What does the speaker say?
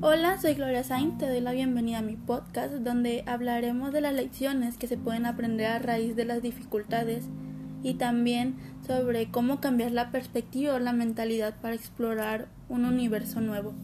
Hola, soy Gloria Sain, te doy la bienvenida a mi podcast donde hablaremos de las lecciones que se pueden aprender a raíz de las dificultades y también sobre cómo cambiar la perspectiva o la mentalidad para explorar un universo nuevo.